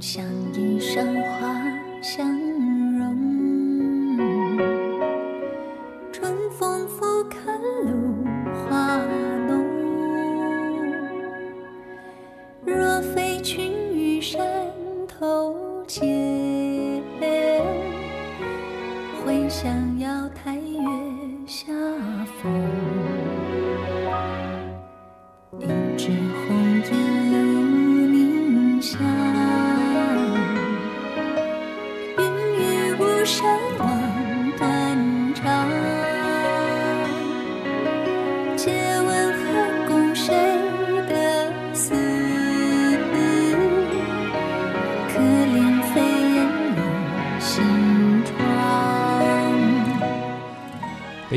像一山花香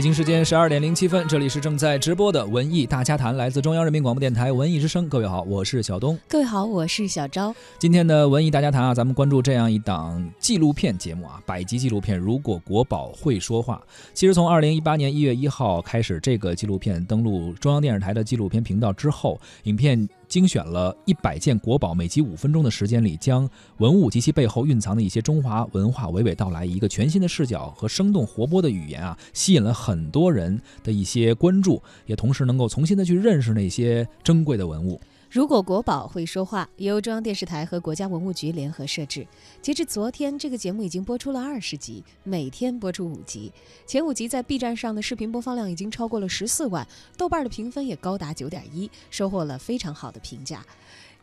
北京时间十二点零七分，这里是正在直播的文艺大家谈，来自中央人民广播电台文艺之声。各位好，我是小东。各位好，我是小昭。今天的文艺大家谈啊，咱们关注这样一档纪录片节目啊，百集纪录片《如果国宝会说话》。其实从二零一八年一月一号开始，这个纪录片登陆中央电视台的纪录片频道之后，影片精选了一百件国宝，每集五分钟的时间里，将文物及其背后蕴藏的一些中华文化娓娓道来，一个全新的视角和生动活泼的语言啊，吸引了很多人的一些关注，也同时能够重新的去认识那些珍贵的文物。如果国宝会说话，由中央电视台和国家文物局联合摄制。截至昨天，这个节目已经播出了二十集，每天播出五集。前五集在 B 站上的视频播放量已经超过了十四万，豆瓣的评分也高达九点一，收获了非常好的评价。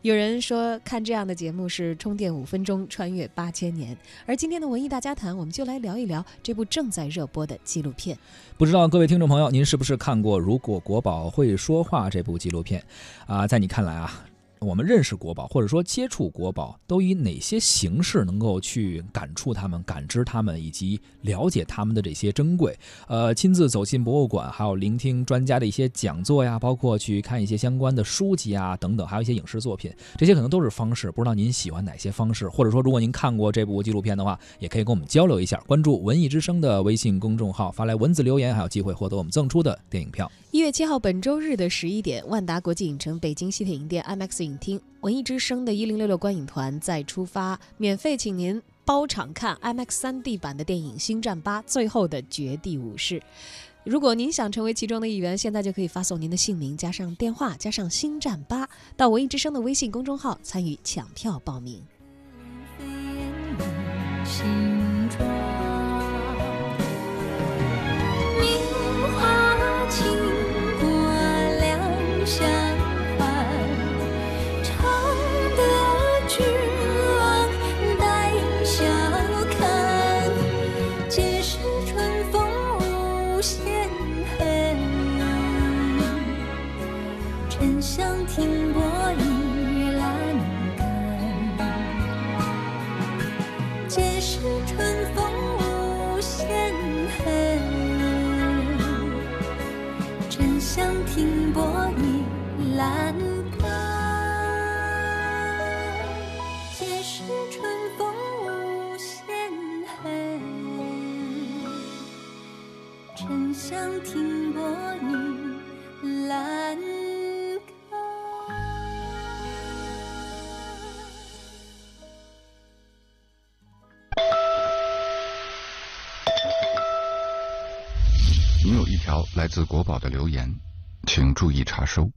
有人说看这样的节目是充电五分钟，穿越八千年。而今天的文艺大家谈，我们就来聊一聊这部正在热播的纪录片。不知道各位听众朋友，您是不是看过《如果国宝会说话》这部纪录片？啊，在你看来啊，我们认识国宝或者说接触国宝，都以哪些形式能够去感触他们、感知他们以及了解他们的这些珍贵？呃，亲自走进博物馆，还有聆听专家的一些讲座呀，包括去看一些相关的书籍啊等等，还有一些影视作品，这些可能都是方式。不知道您喜欢哪些方式？或者说，如果您看过这部纪录片的话，也可以跟我们交流一下。关注“文艺之声”的微信公众号，发来文字留言，还有机会获得我们赠出的电影票。一月七号，本周日的十一点，万达国际影城北京西铁营店 IMAX 影厅，文艺之声的一零六六观影团再出发，免费请您包场看 IMAX 3D 版的电影《星战八：最后的绝地武士》。如果您想成为其中的一员，现在就可以发送您的姓名加上电话加上《星战八》到文艺之声的微信公众号参与抢票报名。沉香停泊倚栏杆。您有一条来自国宝的留言，请注意查收。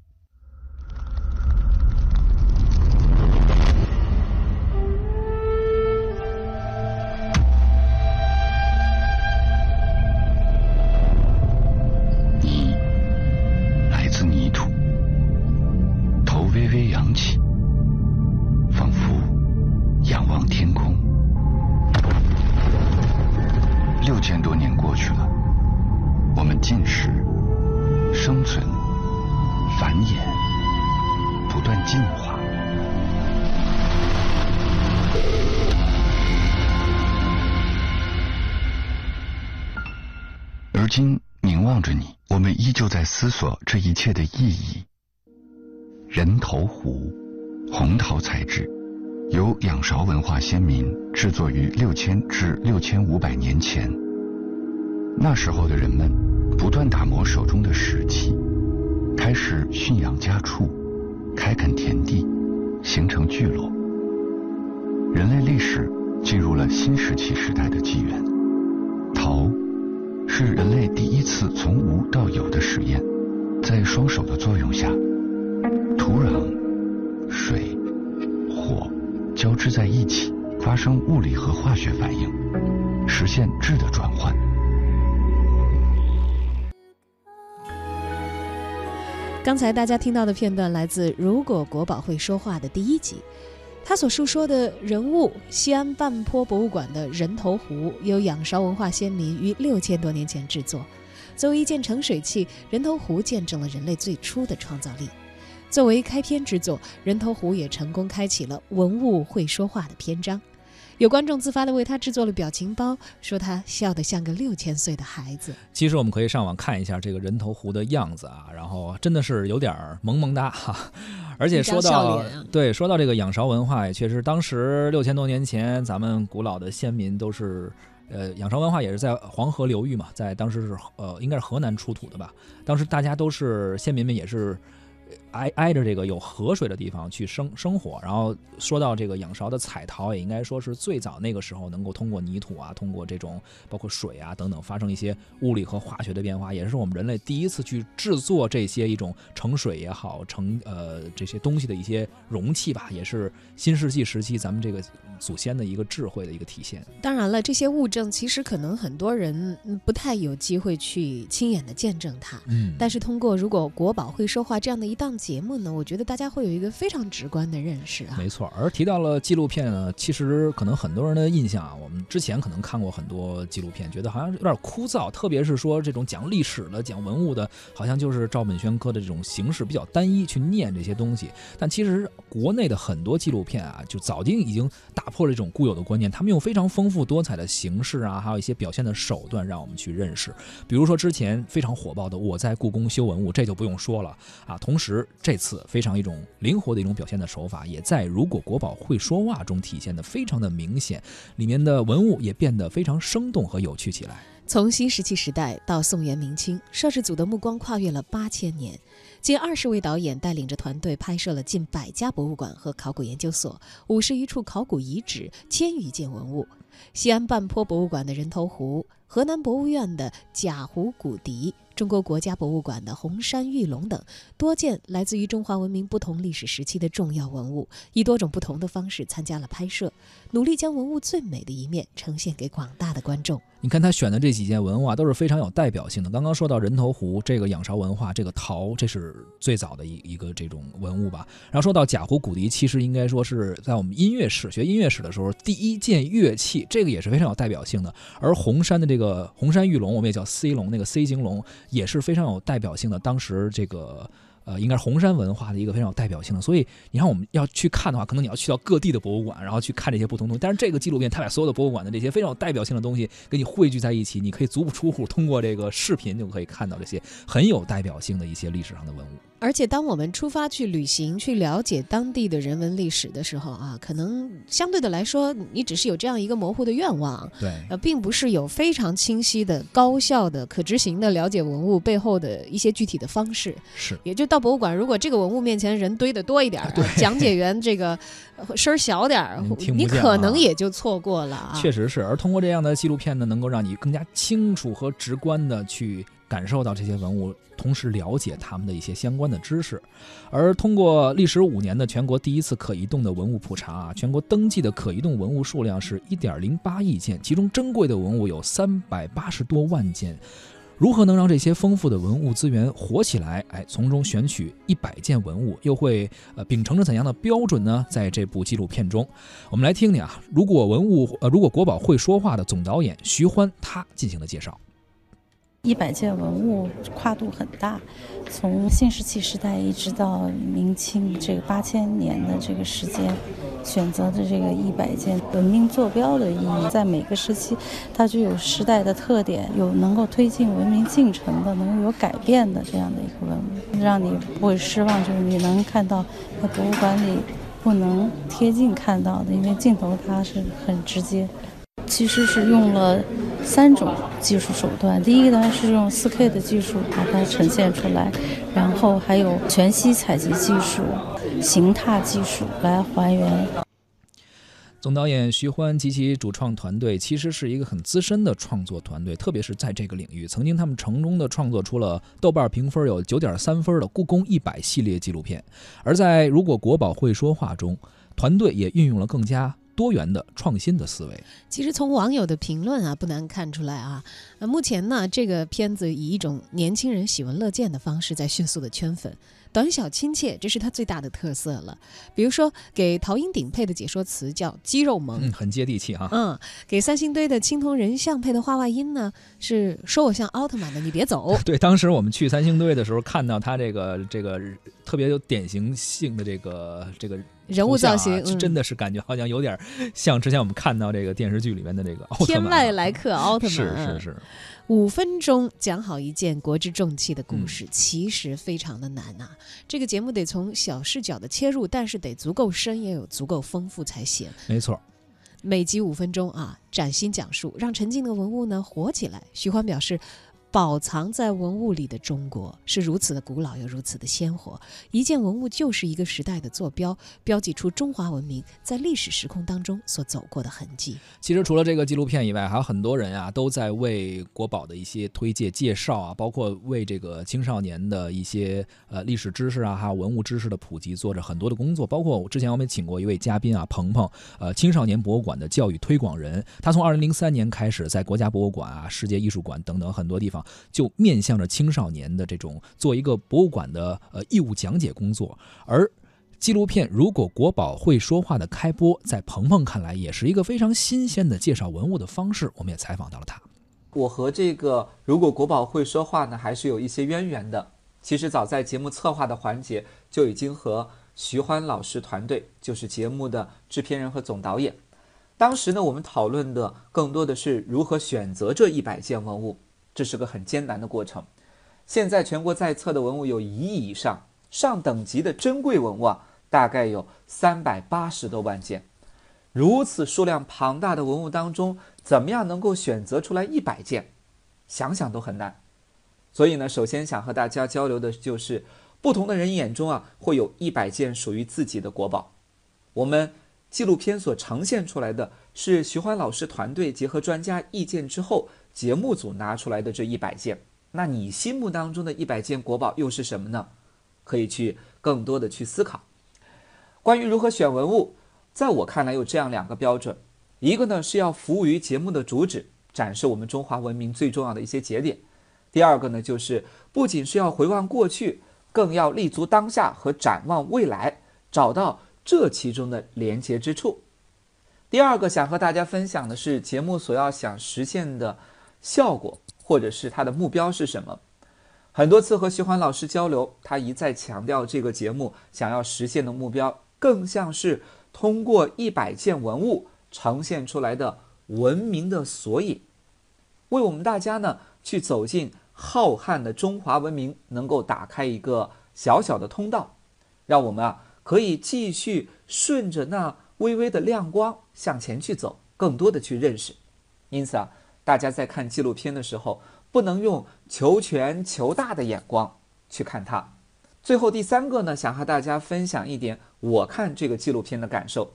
六千多年过去了。我们进食、生存、繁衍，不断进化。而今凝望着你，我们依旧在思索这一切的意义。人头壶，红陶材质，由仰韶文化先民制作于六千至六千五百年前。那时候的人们不断打磨手中的石器，开始驯养家畜，开垦田地，形成聚落。人类历史进入了新石器时代的纪元。陶是人类第一次从无到有的实验，在双手的作用下，土壤、水、火交织在一起，发生物理和化学反应，实现质的转换。刚才大家听到的片段来自《如果国宝会说话》的第一集，他所述说的人物——西安半坡博物馆的人头壶，由仰韶文化先民于六千多年前制作。作为一件盛水器，人头壶见证了人类最初的创造力。作为开篇之作，人头壶也成功开启了文物会说话的篇章。有观众自发地为他制作了表情包，说他笑得像个六千岁的孩子。其实我们可以上网看一下这个人头壶的样子啊，然后真的是有点萌萌哒哈。而且说到啊对，说到这个仰韶文化，也确实当时六千多年前，咱们古老的先民都是。呃，仰韶文化也是在黄河流域嘛，在当时是呃，应该是河南出土的吧。当时大家都是先民们，也是挨挨着这个有河水的地方去生生活。然后说到这个仰韶的彩陶，也应该说是最早那个时候能够通过泥土啊，通过这种包括水啊等等发生一些物理和化学的变化，也是我们人类第一次去制作这些一种盛水也好，盛呃这些东西的一些容器吧，也是新世纪时期咱们这个祖先的一个智慧的一个体现。当然了，这些物证其实可能很多人嗯不太有机会去亲眼的见证它。嗯但是通过如果国宝会说话这样的一档节目呢，我觉得大家会有一个非常直观的认识啊。没错，而提到了纪录片呢，其实可能很多人的印象啊，我们之前可能看过很多纪录片，觉得好像有点枯燥，特别是说这种讲历史的、讲文物的，好像就是照本宣科的这种形式比较单一，去念这些东西。但其实国内的很多纪录片啊，就早经已经打破了这种固有的观念，他们用非常丰富多彩的形式啊，还有一些表现的手段，让我们去认识。比如说之前非常火爆的《我在故宫修文物》，这就不用说了啊。同时，这次非常一种灵活的一种表现的手法，也在《如果国宝会说话》中体现的非常的明显，里面的文物也变得非常生动和有趣起来。从新石器时代到宋元明清，摄制组的目光跨越了八千年，近二十位导演带领着团队拍摄了近百家博物馆和考古研究所，五十余处考古遗址，千余件文物。西安半坡博物馆的人头壶，河南博物院的贾湖骨笛，中国国家博物馆的红山玉龙等，多件来自于中华文明不同历史时期的重要文物，以多种不同的方式参加了拍摄，努力将文物最美的一面呈现给广大的观众。你看他选的这几件文物啊，都是非常有代表性的。刚刚说到人头壶，这个仰韶文化，这个陶，这是最早的一一个这种文物吧。然后说到贾湖骨笛，其实应该说是在我们音乐史学音乐史的时候第一件乐器，这个也是非常有代表性的。而红山的这个红山玉龙，我们也叫 C 龙，那个 C 型龙也是非常有代表性的。当时这个。呃，应该是红山文化的一个非常有代表性的，所以你看我们要去看的话，可能你要去到各地的博物馆，然后去看这些不同东西。但是这个纪录片，它把所有的博物馆的这些非常有代表性的东西给你汇聚在一起，你可以足不出户，通过这个视频就可以看到这些很有代表性的一些历史上的文物。而且，当我们出发去旅行、去了解当地的人文历史的时候啊，可能相对的来说，你只是有这样一个模糊的愿望，对，呃，并不是有非常清晰的、高效的、可执行的了解文物背后的一些具体的方式。是。也就到博物馆，如果这个文物面前人堆得多一点儿，对讲解员这个呃声儿小点儿你可能啊也就错过了啊。确实是，而通过这样的纪录片呢，能够让你更加清楚和直观的去感受到这些文物，同时了解他们的一些相关的知识。而通过历时五年的全国第一次可移动的文物普查啊，全国登记的可移动文物数量是一点零八亿件，其中珍贵的文物有三百八十多万件。如何能让这些丰富的文物资源活起来？哎，从中选取一百件文物，又会呃秉承着怎样的标准呢？在这部纪录片中，我们来听听啊，如果文物呃如果国宝会说话的总导演徐欢他进行的介绍。一百件文物跨度很大，从新石器时代一直到明清这个八千年的这个时间，选择的这个一百件文明坐标的意义，在每个时期它具有时代的特点，有能够推进文明进程的、能够有改变的这样的一个文物，让你不会失望，就是你能看到在博物馆里不能贴近看到的，因为镜头它是很直接。其实是用了三种技术手段，第一个呢是用 4K 的技术把它呈现出来，然后还有全息采集技术、形踏技术来还原。总导演徐欢及其主创团队其实是一个很资深的创作团队，特别是在这个领域，曾经他们成功的创作出了豆瓣评分有九点三分的《故宫一百》系列纪录片。而在《如果国宝会说话》中，团队也运用了更加多元的创新的思维。其实从网友的评论啊，不难看出来啊，呃，目前呢，这个片子以一种年轻人喜闻乐见的方式在迅速的圈粉。短小亲切，这是它最大的特色了。比如说，给陶英鼎配的解说词叫“肌肉萌”，嗯，很接地气哈。嗯，给三星堆的青铜人像配的画外音呢，是说我像奥特曼的，你别走。对，当时我们去三星堆的时候，看到他这个这个特别有典型性的这个这个人物造型，啊、真的是感觉好像有点像之前我们看到这个电视剧里面的这个奥特曼。天外来客奥特曼，是是是。五分钟讲好一件国之重器的故事，其实非常的难呐。这个节目得从小视角的切入，但是得足够深，也有足够丰富才行。没错，每集五分钟啊，崭新讲述，让沉静的文物呢活起来。徐欢表示。宝藏在文物里的中国是如此的古老又如此的鲜活，一件文物就是一个时代的坐标，标记出中华文明在历史时空当中所走过的痕迹。其实除了这个纪录片以外，还有很多人啊都在为国宝的一些推介介绍啊，包括为这个青少年的一些呃历史知识啊，还有文物知识的普及做着很多的工作。包括之前我们请过一位嘉宾啊，鹏鹏，呃，青少年博物馆的教育推广人，他从二零零三年开始在国家博物馆啊、世界艺术馆等等很多地方。就面向着青少年的这种做一个博物馆的呃义务讲解工作，而纪录片《如果国宝会说话》的开播，在鹏鹏看来也是一个非常新鲜的介绍文物的方式。我们也采访到了他。我和这个《如果国宝会说话》呢，还是有一些渊源的。其实早在节目策划的环节，就已经和徐欢老师团队，就是节目的制片人和总导演，当时呢，我们讨论的更多的是如何选择这一百件文物。这是个很艰难的过程。现在全国在册的文物有一亿以上，上等级的珍贵文物啊，大概有三百八十多万件。如此数量庞大的文物当中，怎么样能够选择出来一百件？想想都很难。所以呢，首先想和大家交流的就是，不同的人眼中啊，会有一百件属于自己的国宝。我们纪录片所呈现出来的是徐欢老师团队结合专家意见之后。节目组拿出来的这一百件，那你心目当中的一百件国宝又是什么呢？可以去更多的去思考。关于如何选文物，在我看来有这样两个标准：一个呢是要服务于节目的主旨，展示我们中华文明最重要的一些节点；第二个呢就是不仅是要回望过去，更要立足当下和展望未来，找到这其中的连接之处。第二个想和大家分享的是节目所要想实现的。效果或者是他的目标是什么？很多次和徐欢老师交流，他一再强调这个节目想要实现的目标，更像是通过一百件文物呈现出来的文明的索引，为我们大家呢去走进浩瀚的中华文明，能够打开一个小小的通道，让我们啊可以继续顺着那微微的亮光向前去走，更多的去认识。因此啊。大家在看纪录片的时候，不能用求全求大的眼光去看它。最后第三个呢，想和大家分享一点我看这个纪录片的感受。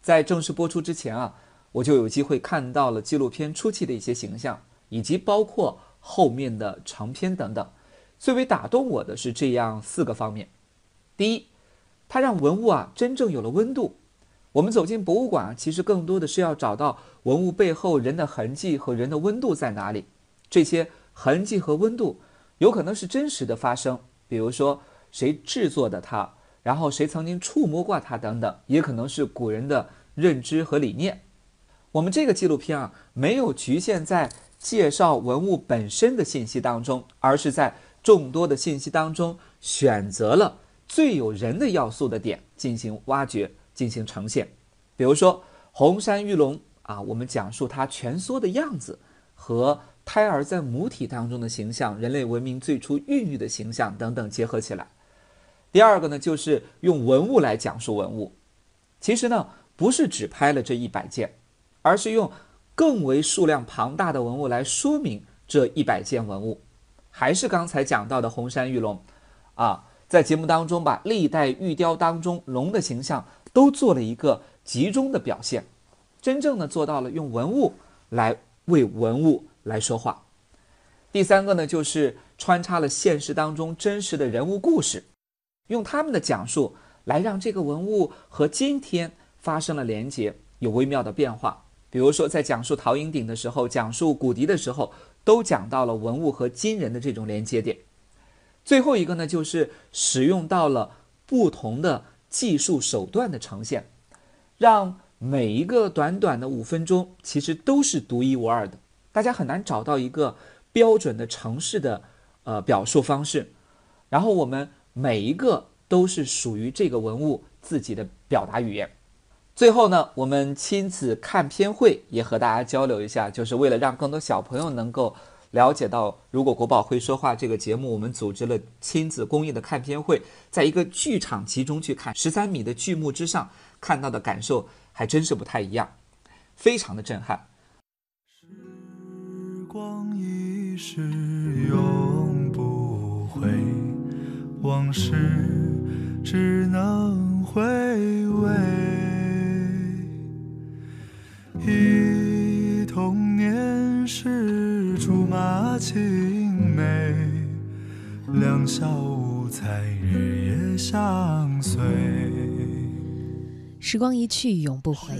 在正式播出之前啊，我就有机会看到了纪录片初期的一些形象，以及包括后面的长篇等等。最为打动我的是这样四个方面：第一，它让文物啊真正有了温度。我们走进博物馆，其实更多的是要找到文物背后人的痕迹和人的温度在哪里。这些痕迹和温度有可能是真实的发生，比如说谁制作的它，然后谁曾经触摸过它等等，也可能是古人的认知和理念。我们这个纪录片啊，没有局限在介绍文物本身的信息当中，而是在众多的信息当中选择了最有人的要素的点进行挖掘。进行呈现，比如说红山玉龙啊，我们讲述它蜷缩的样子和胎儿在母体当中的形象，人类文明最初孕育的形象等等结合起来。第二个呢，就是用文物来讲述文物。其实呢，不是只拍了这一百件，而是用更为数量庞大的文物来说明这一百件文物。还是刚才讲到的红山玉龙啊，在节目当中把历代玉雕当中龙的形象都做了一个集中的表现，真正的做到了用文物来为文物来说话。第三个呢，就是穿插了现实当中真实的人物故事，用他们的讲述来让这个文物和今天发生了连接，有微妙的变化。比如说，在讲述陶银鼎的时候，讲述古笛的时候，都讲到了文物和今人的这种连接点。最后一个呢，就是使用到了不同的技术手段的呈现，让每一个短短的五分钟其实都是独一无二的，大家很难找到一个。标准的城市的呃表述方式，然后我们每一个都是属于这个文物自己的表达语言。最后呢，我们亲子看片会也和大家交流一下，就是为了让更多小朋友能够了解到，如果国宝会说话这个节目，我们组织了亲子公益的看片会，在一个剧场集中去看十三米的剧目之上看到的感受，还真是不太一样，非常的震撼。时光一逝永不回，往事只能回味。忆青梅，两小无猜，日夜相随。时光一去永不回。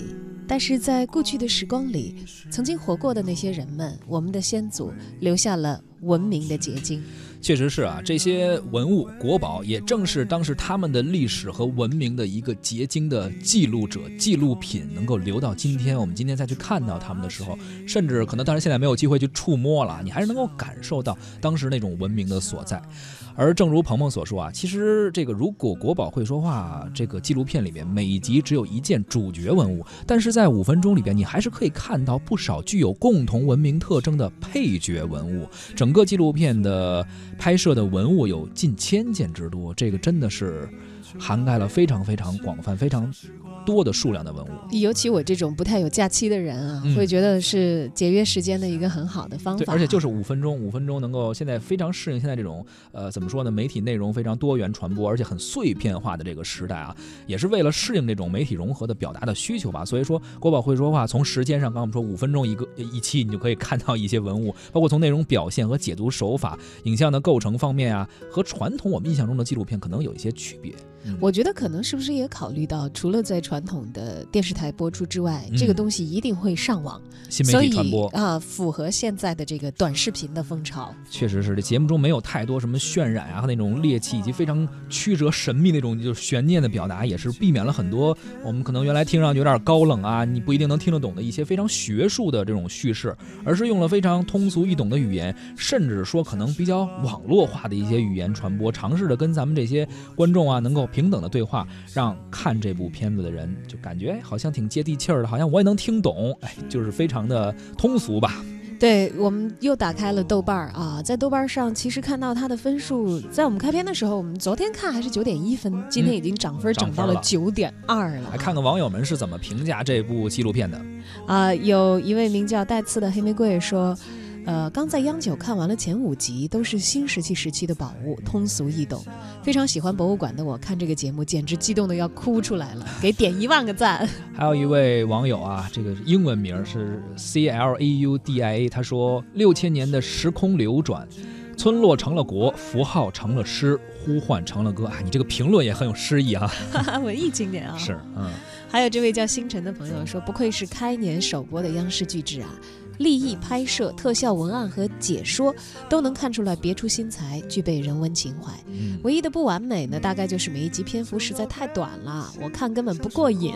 但是在过去的时光里，曾经活过的那些人们，我们的先祖留下了文明的结晶。确实是啊，这些文物国宝也正是当时他们的历史和文明的一个结晶的记录者、纪录品，能够留到今天。我们今天再去看到他们的时候，甚至可能当然现在没有机会去触摸了，你还是能够感受到当时那种文明的所在。而正如鹏鹏所说啊，其实这个如果国宝会说话这个纪录片里面，每集只有一件主角文物，但是在五分钟里边，你还是可以看到不少具有共同文明特征的配角文物。整个纪录片的。拍摄的文物有近千件之多，这个真的是涵盖了非常非常广泛、非常。多的数量的文物，尤其我这种不太有假期的人啊，会觉得是节约时间的一个很好的方法。而且就是五分钟，五分钟能够现在非常适应现在这种呃怎么说呢？媒体内容非常多元传播，而且很碎片化的这个时代啊，也是为了适应这种媒体融合的表达的需求吧。所以说，国宝会说话，从时间上，刚刚我们说五分钟一个一期，你就可以看到一些文物，包括从内容表现和解读手法、影像的构成方面啊，和传统我们印象中的纪录片可能有一些区别。我觉得可能是不是也考虑到，除了在传统的电视台播出之外，这个东西一定会上网，新媒体传播啊，符合现在的这个短视频的风潮。确实是，这节目中没有太多什么渲染啊和那种猎奇以及非常曲折神秘那种就是悬念的表达，也是避免了很多我们可能原来听上去有点高冷啊，你不一定能听得懂的一些非常学术的这种叙事，而是用了非常通俗易懂的语言，甚至说可能比较网络化的一些语言传播，尝试着跟咱们这些观众啊能够。平等的对话，让看这部片子的人就感觉好像挺接地气儿的，好像我也能听懂，哎，就是非常的通俗吧。对我们又打开了豆瓣儿啊，在豆瓣上其实看到它的分数，在我们开篇的时候，我们昨天看还是九点一分，今天已经涨分涨到了九点二了。来看看网友们是怎么评价这部纪录片的。啊，有一位名叫带刺的黑玫瑰说。呃，刚在央九看完了前五集，都是新石器时期的宝物，通俗易懂。非常喜欢博物馆的我，看这个节目简直激动的要哭出来了，给点一万个赞。还有一位网友啊，这个英文名是 C L A U D I A，他说六千年的时空流转，村落成了国，符号成了诗，呼唤成了歌。啊，你这个评论也很有诗意啊，文艺青年啊。是，嗯。还有这位叫星辰的朋友说，不愧是开年首播的央视巨制啊。立意拍摄、特效文案和解说都能看出来别出心裁，具备人文情怀。唯一的不完美呢，大概就是每一集篇幅实在太短了，我看根本不过瘾。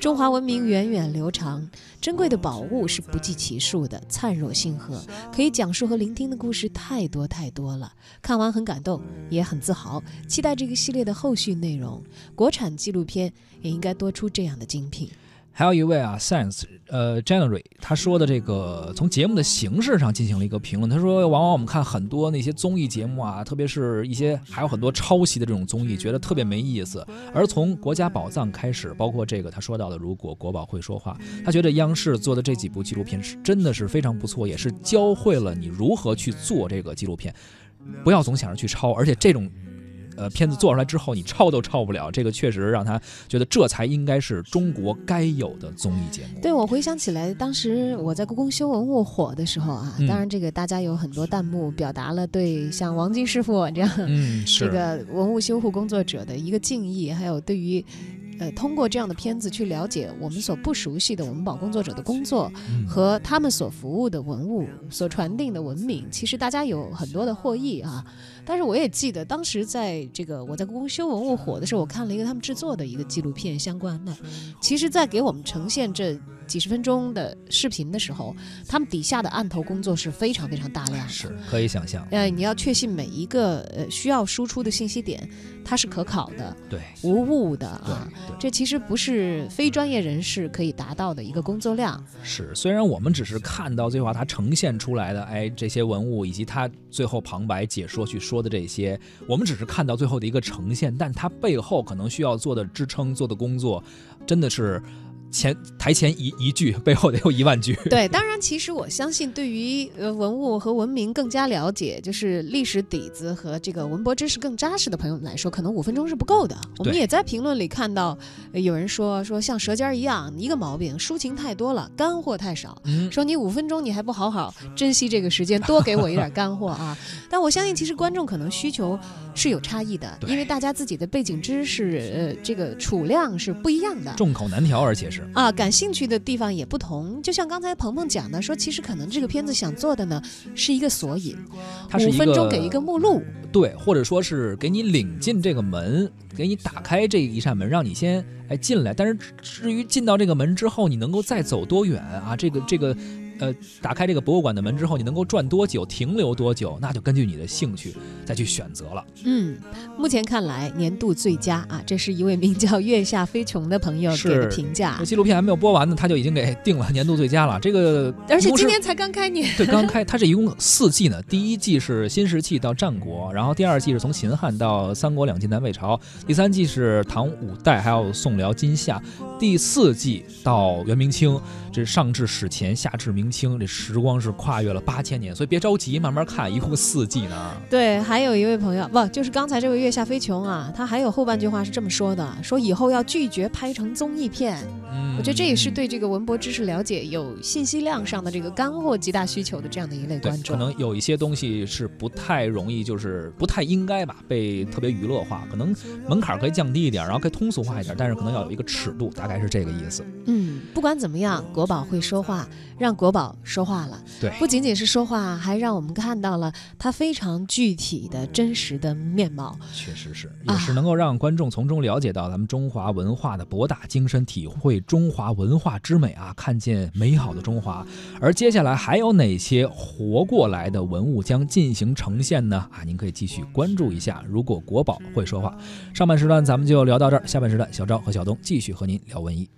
中华文明源远流长，珍贵的宝物是不计其数的，灿若星河，可以讲述和聆听的故事太多太多了。看完很感动，也很自豪，期待这个系列的后续内容。国产纪录片也应该多出这样的精品。还有一位啊，Science，呃，January，他说的这个从节目的形式上进行了一个评论。他说，往往我们看很多那些综艺节目啊，特别是一些还有很多抄袭的这种综艺，觉得特别没意思。而从国家宝藏开始，包括这个他说到的，如果国宝会说话，他觉得央视做的这几部纪录片是真的是非常不错，也是教会了你如何去做这个纪录片，不要总想着去抄，而且这种。呃片子做出来之后，你抄都抄不了。这个确实让他觉得这才应该是中国该有的综艺节目。对我回想起来，当时我在故宫修文物火的时候啊，嗯当然这个大家有很多弹幕表达了对像王晶师傅这样嗯，这个文物修护工作者的一个敬意，还有对于。呃，通过这样的片子去了解我们所不熟悉的文保工作者的工作嗯和他们所服务的文物、所传递的文明，其实大家有很多的获益啊。但是我也记得，当时在这个我在故宫修文物火的时候，我看了一个他们制作的一个纪录片相关的。其实，在给我们呈现这几十分钟的视频的时候，他们底下的案头工作是非常非常大量的。是可以想象，呃，你要确信每一个呃需要输出的信息点，它是可考的、对无误的啊。这其实不是非专业人士可以达到的一个工作量。是，虽然我们只是看到最后它呈现出来的，哎，这些文物以及它最后旁白解说去说的这些，我们只是看到最后的一个呈现，但它背后可能需要做的支撑、做的工作，真的是前台前一一句，背后得有一万句。对，当然，其实我相信，对于呃文物和文明更加了解，就是历史底子和这个文博知识更扎实的朋友们来说，可能五分钟是不够的。我们也在评论里看到，呃有人说说像《舌尖》一样，一个毛病，抒情太多了，干货太少。嗯，说你五分钟你还不好好珍惜这个时间，多给我一点干货啊！但我相信，其实观众可能需求是有差异的，因为大家自己的背景知识、呃，这个储量是不一样的。众口难调，而且是啊，感兴趣的地方也不同。就像刚才鹏鹏讲的，说其实可能这个片子想做的呢是一个索引，五分钟给一个目录。对，或者说是给你领进这个门，给你打开这一扇门，让你先哎进来。但是至至于进到这个门之后，你能够再走多远啊？这个这个，呃，打开这个博物馆的门之后，你能够转多久，停留多久，那就根据你的兴趣再去选择了。嗯，目前看来年度最佳啊，这是一位名叫月下飞琼的朋友给的评价这。纪录片还没有播完呢，他就已经给定了年度最佳了。这个而且今年才刚开年，对，刚开，它是一共四季呢。第一季是新石器到战国，然后第二季是从秦汉到三国两晋南北朝，第三季是唐五代，还有宋辽金夏，第四季到元明清，这上至史前，下至明清，这时光是跨越了八千年。所以别着急，慢慢看，一共四季呢。对，还有一位朋友，不就是刚才这位月下飞琼啊，他还有后半句话是这么说的：说以后要拒绝拍成综艺片。嗯，我觉得这也是对这个文博知识了解有信息量上的这个干货极大需求的这样的一类观，众。可能有一些东西是不太容易，就是不太应该吧，被特别娱乐化，可能门槛可以降低一点，然后可以通俗化一点，但是可能要有一个尺度，大概是这个意思。嗯，不管怎么样，国宝会说话，让国宝说话了。对不仅仅是说话，还让我们看到了他非常具体的真实的面貌。确实是，啊也是能够让观众从中了解到咱们中华文化的博大精深，体会中华文化之美啊，看见美好的中华。而接下来还有哪些活过来的文物将进行呈现呢？啊，您可以继续关注一下。如果国宝会说话，上半时段咱们就聊到这儿，下半时段小赵和小东继续和您聊文艺。